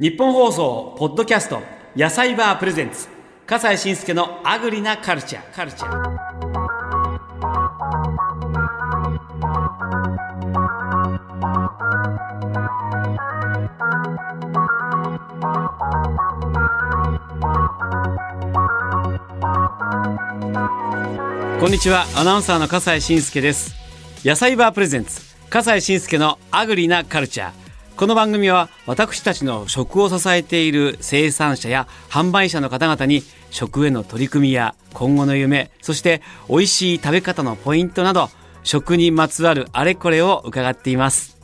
日本放送ポッドキャスト野菜バープレゼンツ。笠西慎介のアグリなカルチャーカルチャーこんにちは。アナウンサーの笠西慎介です。野菜バープレゼンツ。笠西慎介のアグリなカルチャーこの番組は私たちの食を支えている生産者や販売者の方々に食への取り組みや今後の夢そして美味しい食べ方のポイントなど食にまつわるあれこれを伺っています。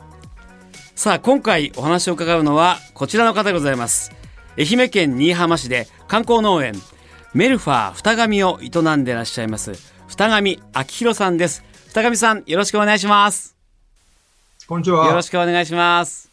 さあ今回お話を伺うのはこちらの方でございます。愛媛県新居浜市で観光農園メルファー二神を営んでいらっしゃいます二神明弘さんです。二神さんよろしくお願いします。こんにちは。よろしくお願いします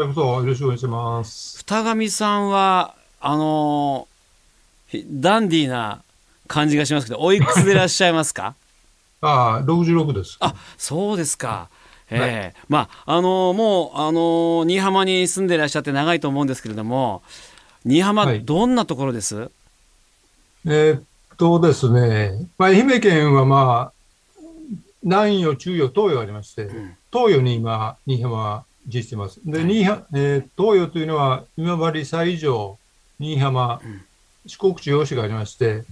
よろしくお願いします。二神さんはあのーひダンディーな感じがしますけどおいくつでいらっしゃいますか？ああ、66です。あそうですか。え。えまああのーもうあのー新居浜に住んでいらっしゃって長いと思うんですけれども新居浜、はい。どんなところです？えーっとですね、まあ、愛媛県はまあ、南予、中予、東予ありまして、ん。東予に今、新居浜は位置しています。で、新えー東予というのは、今治、西条、新居浜、ん。四国地方市がありまして、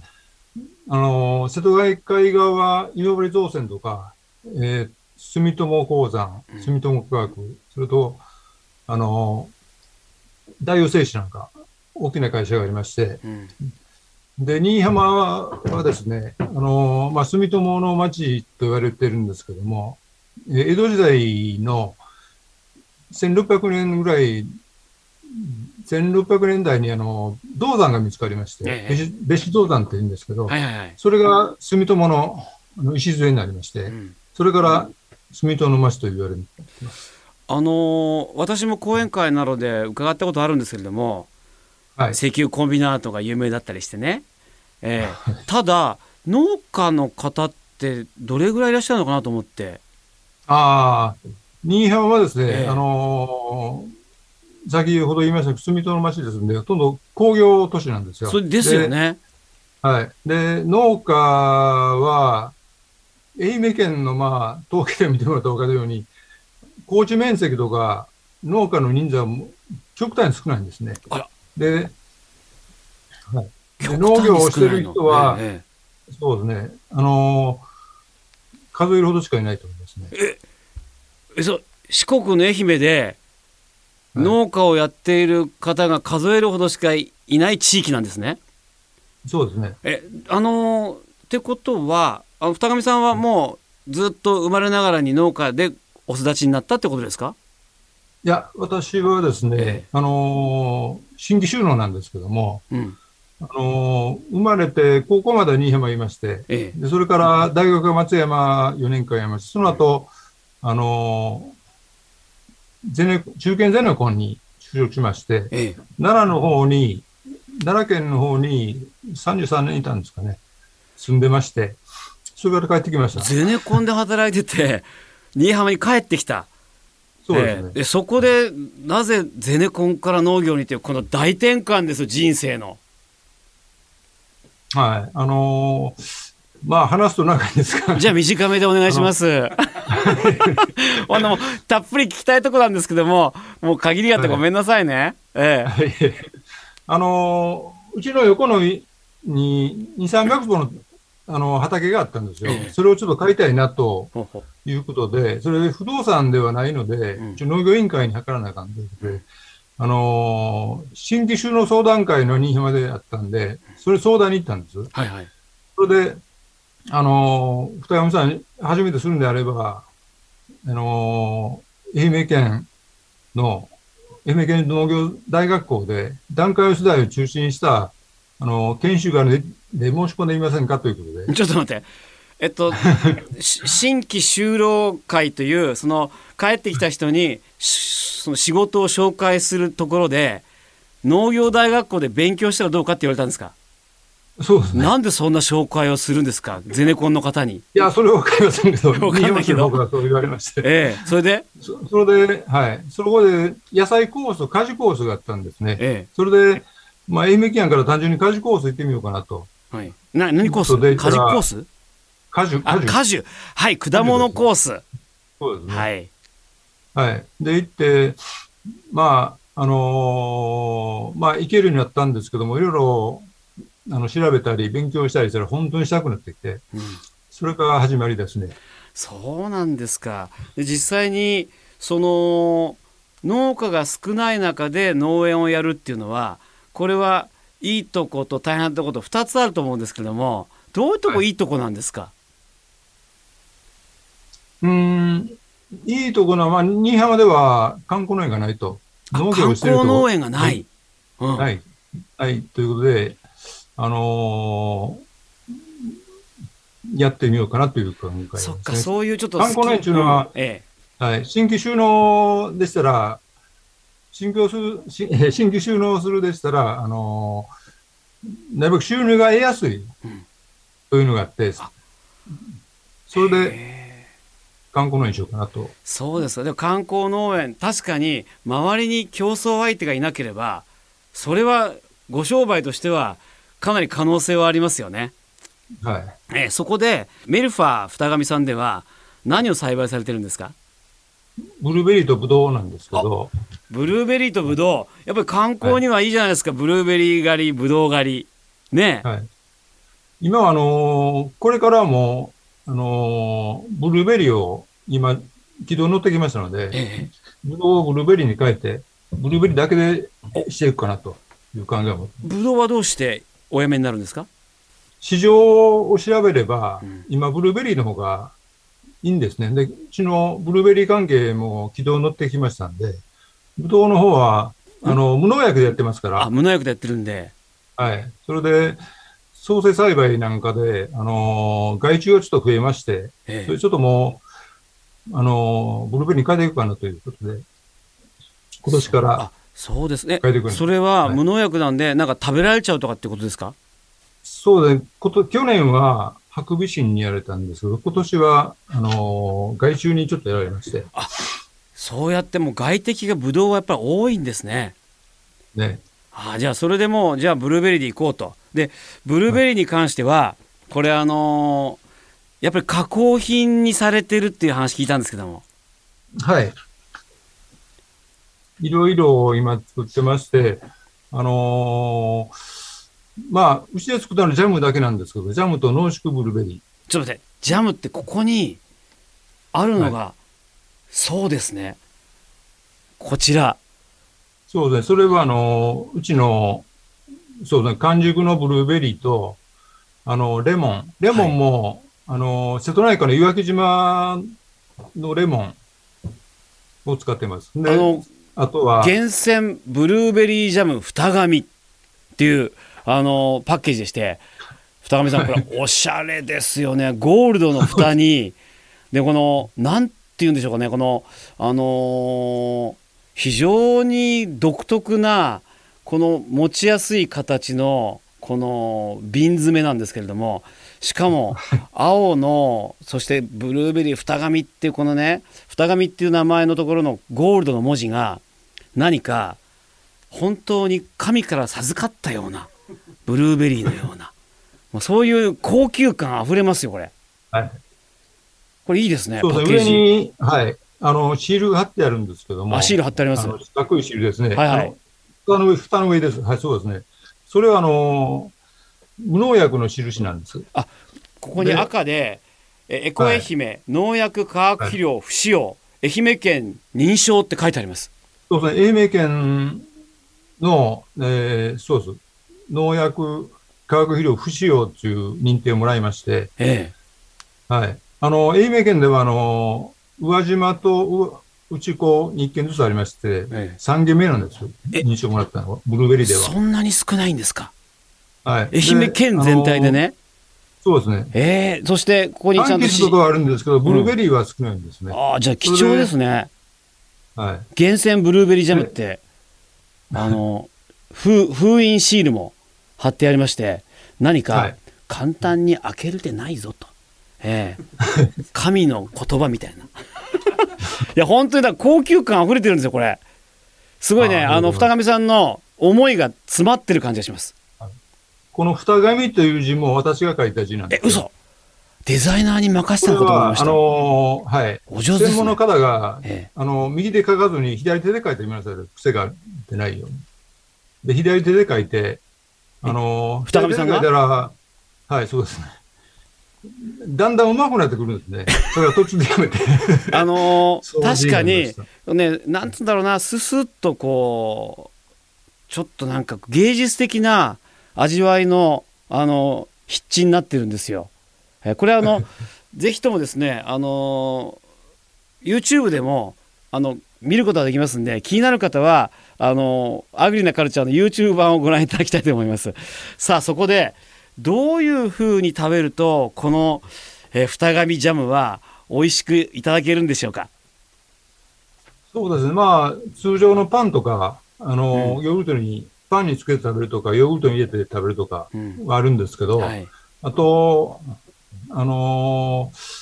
あのー瀬戸内海側は今治造船とか、えー住友鉱山、住友化学、それと、あのー大洋製紙なんか、大きな会社がありまして、うん。で、新居浜はですね、あの、まあ、住友の町と言われてるんですけども、えー江戸時代の1600年ぐらい、1600年代にあの、銅山が見つかりまして、ええ。別子別子銅山って言うんですけど、はいはいはい、それが住友のあの礎になりまして、うん。それから住友の町と言われる。あのー私も講演会などで伺ったことあるんですけれども、はい。石油コンビナートが有名だったりしてね、ええ。ただ農家の方ってどれぐらいいらっしゃるのかなと思って。ああ、新居浜はですね、ええあのー先ほど言いました住友の町ですので、ほとんど工業都市なんですよ。それですよねはい。で、農家は、愛媛県の、まあ、統計で見てもらったら分かるように、高地面積とか農家の人数は極端に少ないんですね。あらで、はい、で極農業をしてる人は、えそうですね、あのー数えるほどしかいないと思いますね。えええそう四国の愛媛ではい。農家をやっている方が数えるほどしかいない地域なんですね。そうですね。えあのーってことはあの二上さんはもうずっと生まれながらに農家でお育ちになったってことですか？いや、私はですね、ええ。あのー新規収納なんですけども、うん。あのー生まれて高校まで新居浜いまして、ええ。でそれから大学は松山4年間やりまして、その後、あのーゼネ中堅ゼネコンに就職しまして、ええ奈良の方に、奈良県の方に33年いたんですかね、住んでまして、それから帰ってきました。ゼネコンで働いてて 新居浜に帰ってきた。そうですね。えそこでなぜゼネコンから農業にというこの大転換ですよ人生の。はい。あのーまあ話すと長いんですが、じゃあ短めでお願いします。あの たっぷり聞きたいとこなんですけどももう限りがあってごめんなさいね。ええはいあのーうちの横のいに2、300本のあの畑があったんですよええ。それをちょっと買いたいなということで、それで不動産ではないので、うん一応農業委員会に諮らなあかんということで、あのー新規収納相談会の新居浜であったんで、それ相談に行ったんです。はいはい。それで、あのー、二山さん、初めてするんであれば、あのー愛媛県の、愛媛県農業大学校で、段階世代を中心にした、あのー研修があるでで申し込んでみませんかということで、ちょっと待って。えっと、し新規就労会というその帰ってきた人にしその仕事を紹介するところで農業大学校で勉強したらどうかって言われたんですか？そうですね。なんでそんな紹介をするんですか？ゼネコンの方に。いや、それはわかりませんけど、わかんないけど日本酒の方からそう言われまして。ええそれで、そそれで、はい。そこで、野菜コースと果樹コースがあったんですね。えそれで、まあ、愛媛県から単純に果樹コース行ってみようかなと。えはい。な、何コース？果樹コース？果樹、あ、果樹。果樹。はい、果物コース。そうですね。はい。はい。で、行って、まあ、あのーまあ、行けるようになったんですけども、いろいろ、あの、調べたり、勉強したりしたら、本当にしたくなってきて、うんそれが始まりですね。そうなんですか。で実際にその農家が少ない中で農園をやるっていうのはこれはいいとこと大変なとこと2つあると思うんですけどもどういうとこはいいいとこなんですか、うーん、いいところは、まあ、新居浜では観光農園がないと。あ農業観をしてると光農園がない。うんはい。はい。ということで、あのーやってみようかなという考えです、ね。そっかそういうちょっと観光農園っていうのはんえはい。新規収納でしたら、新規する、新規収納するでしたら、あのーなるべく収入が得やすいうん。というのがあって、あ。それえでえ。観光農園にしようかなと。そうですか。でも観光農園確かに周りに競争相手がいなければそれはご商売としてはかなり可能性はありますよね。はい。えーそこでメルファー二神さんでは何を栽培されてるんですか？ブルーベリーとブドウなんですけど、ブルーベリーとブドウやっぱり観光にはいいじゃないですか、ブルーベリー狩りブドウ狩りねえ、はい。今はあのーこれからも、あのーブルーベリーを今、軌道に乗ってきましたので、えブドウをブルーベリーに変えて、ブルーベリーだけでしていくかなという考えも。えブドウはどうしておやめになるんですか？市場を調べれば、うん。今、ブルーベリーの方がいいんですね。で、うちのブルーベリー関係も軌道に乗ってきましたんで、ブドウの方は、あの、無農薬でやってますから、あ無農薬でやってるんで。はい。それで、創生栽培なんかで、あのー害虫がちょっと増えまして、えそれちょっともう、あのーブルーベリーに変えていくかなということで、今年からあそうです。ねそれははい。無農薬なんでなんか食べられちゃうとかってことですか？そうで、こと、去年はハクビシンにやられたんですけど、今年は、あのー害虫にちょっとやられまして、そうやってもう外敵がブドウはやっぱり多いんですね。ね。あじゃあそれでもうじゃあブルーベリーでいこうと。でブルーベリーに関してはこれあのーやっぱり加工品にされてるっていう話聞いたんですけども。はい。いろいろ今作ってまして、あのーまあ、うちで作ったのはジャムだけなんですけど、ジャムと濃縮ブルーベリー。ちょっと待ってジャムってここにあるのが、そうですねこちらそうですね。それは、あの、うちの、そうですね、完熟のブルーベリーと、あの、レモン。レモンも、あの、瀬戸内海の岩木島のレモンを使ってます。で、あのあとは、厳選ブルーベリージャム二紙っていうあのパッケージでして二神さんこれおしゃれですよね。ゴールドの蓋に でこのなんて言うんでしょうかね。このあのー非常に独特なこの持ちやすい形のこの瓶詰めなんですけれどもしかも 青のそしてブルーベリー二紙っていうこのね二紙っていう名前のところのゴールドの文字が何か本当に神から授かったようなブルーベリーのようなもうそういう高級感あふれますよこれはい。これいいですねそうですね、上に、はい、あの、シールが貼ってあるんですけども。あシール貼ってありますあの四角いシールですね。はいはいあの蓋の上、蓋の上です。はい、そうですね。それは、あの、無農薬の印なんです。ここに赤でえエコ愛媛、農薬化学肥料不使用、愛媛県認証って書いてありますそうですね、愛媛県の、えーそうです。農薬、化学肥料不使用という認定をもらいまして、えはい。あの、愛媛県では、あの、宇和島とう内子に1軒ずつありまして、ええ3軒目なんですよ。え認証もらったのは、ブルーベリえーでは。そんなに少ないんですか？はい。愛媛県全体で。ねそうですね。ええそしてここにちゃんとし柑橘とかはあるんですけど、ブルーベリーは少ないんですね。ああじゃあ貴重ですねはい。厳選ブルーベリージャムってあの封封印シールも貼ってありまして何かはい。簡単に開けるでないぞと、ええ。神の言葉みたいな。いや本当にだ高級感あふれてるんですよこれ。すごいねあの二上さんの思いが詰まってる感じがします。この二紙という字も私が書いた字なんですよ。え嘘デザイナーに任せたのかと思いまは、あした、のーはい。お上手ですね専門の方が、ええあの、右で書かずに左手で書いてみなさい。癖が出ないように。で、左手で書いて、あのー、二上さんが？いたら、はい、そうですね。だんだん上手くなってくるんですね。それは途中でやめて。あのー確かにねなんつうんだろうなススッとこうちょっとなんか芸術的な味わいのあの筆致になってるんですよ。えこれあの ぜひともですねあの YouTube でもあの見ることができますんで気になる方はあのアグリなカルチャーの YouTube 版をご覧いただきたいと思います。さあそこでどういうふうに食べるとこの、えー二紙ジャムは美味しくいただけるんでしょうか？そうですね。まあ、通常のパンとか、あの、うんヨーグルトに、パンにつけて食べるとか、ヨーグルトに入れて食べるとかうんはあるんですけど、はいあと、あのー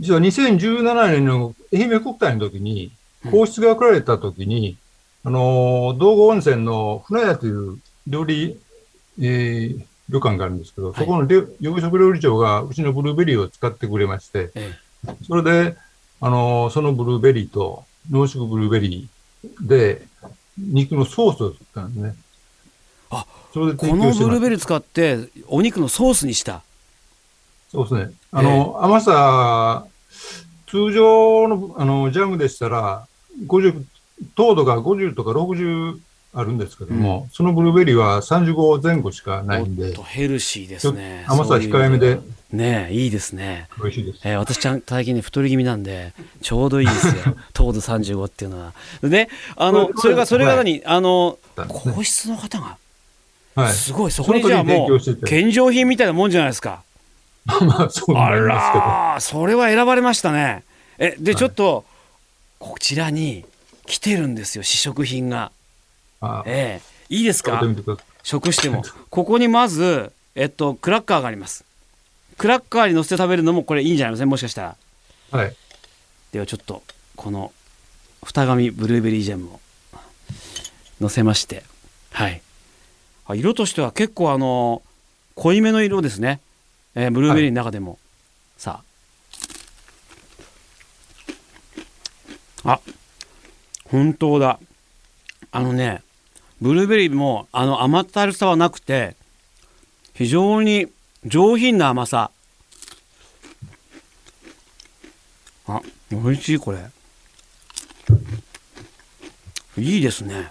実は2017年の愛媛国体の時にうん、皇室が送られた時に、あのー道後温泉の船屋という料理、えー旅館があるんですけど、はいそこの料洋食料理長がうちのブルーベリーを使ってくれまして、えそれで、あのーそのブルーベリーと濃縮ブルーベリーで、肉のソースを作ったんですね。あ、それでこのブルーベリー使ってお肉のソースにした。そうですね。あの、甘さ、通常のあのジャムでしたら、50、糖度が50とか60あるんですけども、そのブルーベリーは35前後しかないんでヘルシーですね。甘さ控えめでねえいいですね。美味しいです。えー私ちゃん最近ね太り気味なんでちょうどいいですよ 糖度35っていうのは。であのそれがそれが何、あのね皇室の方が？はい。すごいそこにじゃあもう献上品みたいなもんじゃないですか。まあ、そうあなりますけど。らーそれは選ばれましたね。えで、はい。ちょっとこちらに来てるんですよ試食品が。あええ。いいですか？食しても。ここにまず、えっと、クラッカーがあります。クラッカーに乗せて食べるのもこれいいんじゃないですかもしかしたら。はい。ではちょっとこの二紙ブルーベリージャムを乗せまして。はい。あ色としては結構あの濃いめの色ですね、えーブルーベリーの中でも、さあ。あ。本当だ。あのねブルーベリーもあの甘ったるさはなくて非常に上品な甘さ。あ美味しいこれ。いいですね。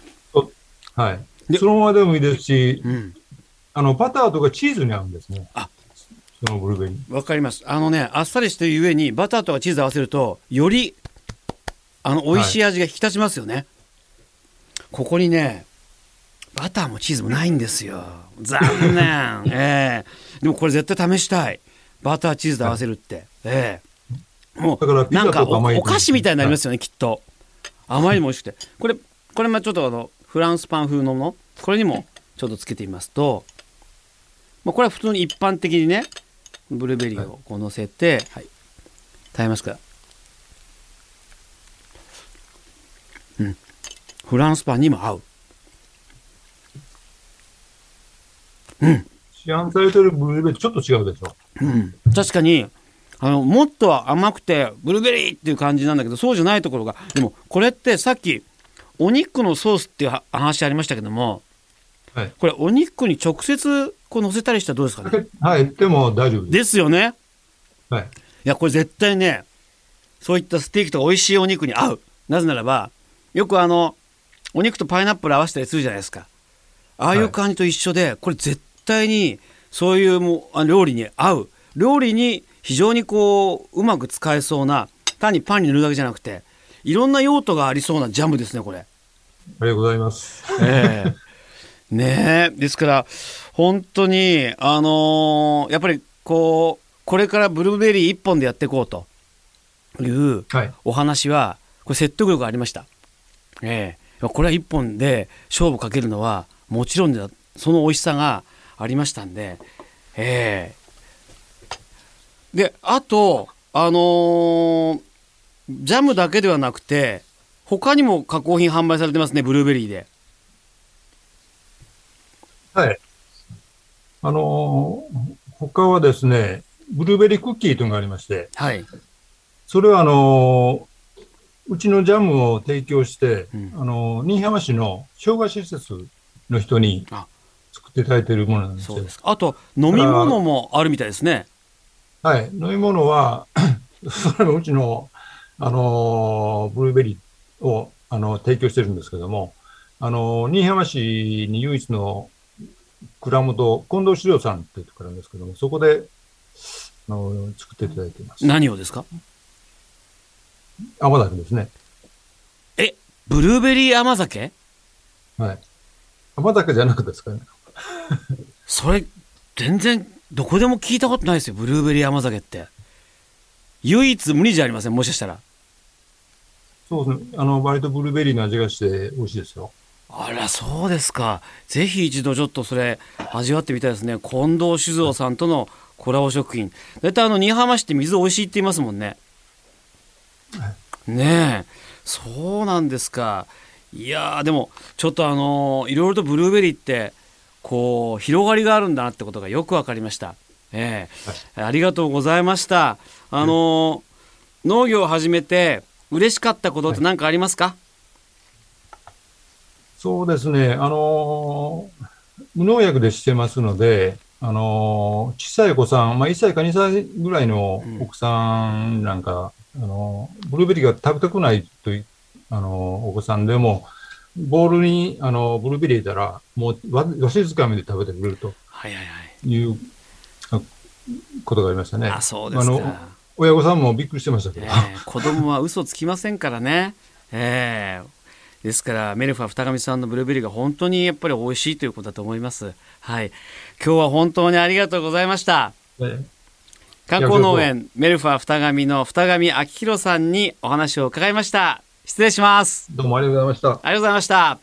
はい。でそのままでもいいですし、うん。あの、バターとかチーズに合うんですね。あそのブルーベリー。わかります。あのねあっさりしてるゆえにバターとかチーズ合わせるとよりあの美味しい味が引き立ちますよね、ここにねバターもチーズもないんですよ。残念。ええ。でもこれ絶対試したい。バターチーズで合わせるって、ええ。もだからピザうなんかお菓子みたいになりますよね、きっと。甘いにも美味しくて。これこれまあちょっとあのフランスパン風のもの。これにもちょっとつけてみますと、まあ、これは普通に一般的にねブルーベリーをこう乗せて、はい、食べますか？らうん。フランスパンにも合う。市販されてるブルーベリーちょっと違うでしょ。うん、確かにあのもっと甘くてブルーベリーっていう感じなんだけどそうじゃないところがでもこれってさっきお肉のソースっていうは話ありましたけどもはい。これお肉に直接こう乗せたりしたらどうですかね？はい。でも大丈夫です。ですよねはい。いやこれ絶対ねそういったステーキとか美味しいお肉に合うなぜならばよくあのお肉とパイナップル合わせたりするじゃないですかああいう感じと一緒で、これ絶対にそういうもうあ料理に合う料理に非常にこううまく使えそうな単にパンに塗るだけじゃなくていろんな用途がありそうなジャムですねこれ。ありがとうございます。ええねえですから本当にあのーやっぱりこうこれからブルーベリー一本でやっていこうというはい。お話はこれ説得力がありました。ええこれは一本で勝負かけるのはもちろんだその美味しさがありましたんでええであとあのージャムだけではなくて他にも加工品販売されてますねブルーベリーではい。あのー他はですね、ブルーベリークッキーというのがありまして、はいそれはあのーうちのジャムを提供して、うんあのー新居浜市の障害施設の人にあ作っていただいているものなんですよそうで。すかあと飲み物もあるみたいですねはい。飲み物は、それもうちの、あのーブルーベリーを、あの提供してるんですけども、あのー新居浜市に唯一の蔵元、近藤資料さんっていうところなんですけども、そこで、あのー作っていただいています。何をですか？甘酒ですね。えブルーベリー甘酒？はい。甘酒じゃなくてですかね。それ全然どこでも聞いたことないですよブルーベリー甘酒って唯一無二じゃありませんもしかしたらそうですね。あの、割とブルーベリーの味がして美味しいですよ。あらそうですか。ぜひ一度ちょっとそれ味わってみたいですね。近藤酒造さんとのコラボ食品。大体あの新居浜市って水美味しいって言いますもんね。ねえ。そうなんですか。いやーでもちょっとあのーいろいろとブルーベリーってこう広がりがあるんだなってことがよくわかりました。ええ。ありがとうございました。あのー農業を始めて嬉しかったことって何かありますか、そうですね。あのー無農薬でしてますので、あのー小さいお子さん、まあ、1歳か2歳ぐらいのうん奥さんなんか、あのーブルーベリーが食べたくないという、あのーお子さんでも、ボウルに、あのーブルーベリー入れたら、もうわわしづかみで食べてくれるとはいうあことがありましたね。あそうですか、あの親御さんもびっくりしてましたけど。ええ子供は嘘つきませんからね、ええですからメルファ二上さんのブルーベリーが本当にやっぱり美味しいということだと思います。はい。今日は本当にありがとうございました。え観光農園メルファ二上の二上明宏さんにお話を伺いました。失礼します。どうもありがとうございました。ありがとうございました。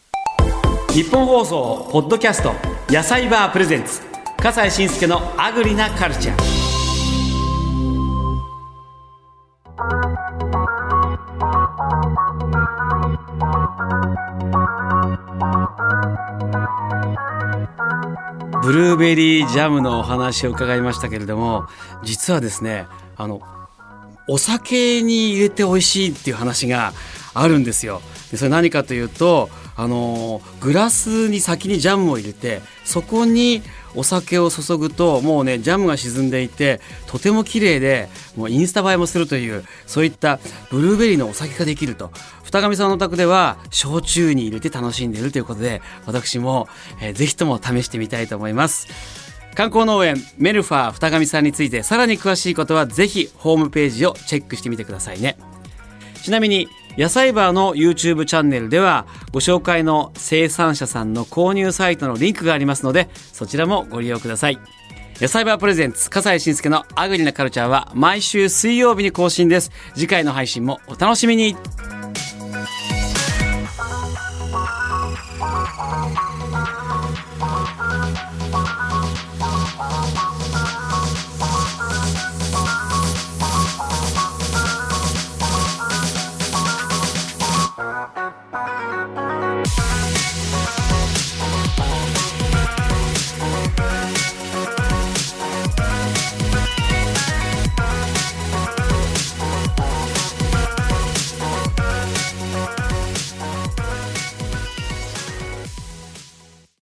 日本放送ポッドキャスト野菜バープレゼンツ笠西慎介のアグリなカルチャーブルーベリージャムのお話を伺いましたけれども実はですねあのお酒に入れて美味しいっていう話があるんですよ。でそれ何かというとあのグラスに先にジャムを入れてそこにお酒を注ぐともうねジャムが沈んでいてとても綺麗でもうインスタ映えもするというそういったブルーベリーのお酒ができると二上さんのお宅では焼酎に入れて楽しんでいるということで私も、えーぜひとも試してみたいと思います。観光農園メルファー二上さんについてさらに詳しいことはぜひホームページをチェックしてみてくださいねちなみに野菜バーの YouTube チャンネルではご紹介の生産者さんの購入サイトのリンクがありますのでそちらもご利用ください。野菜バープレゼンツ笠井慎介のアグリなカルチャーは毎週水曜日に更新です。次回の配信もお楽しみに。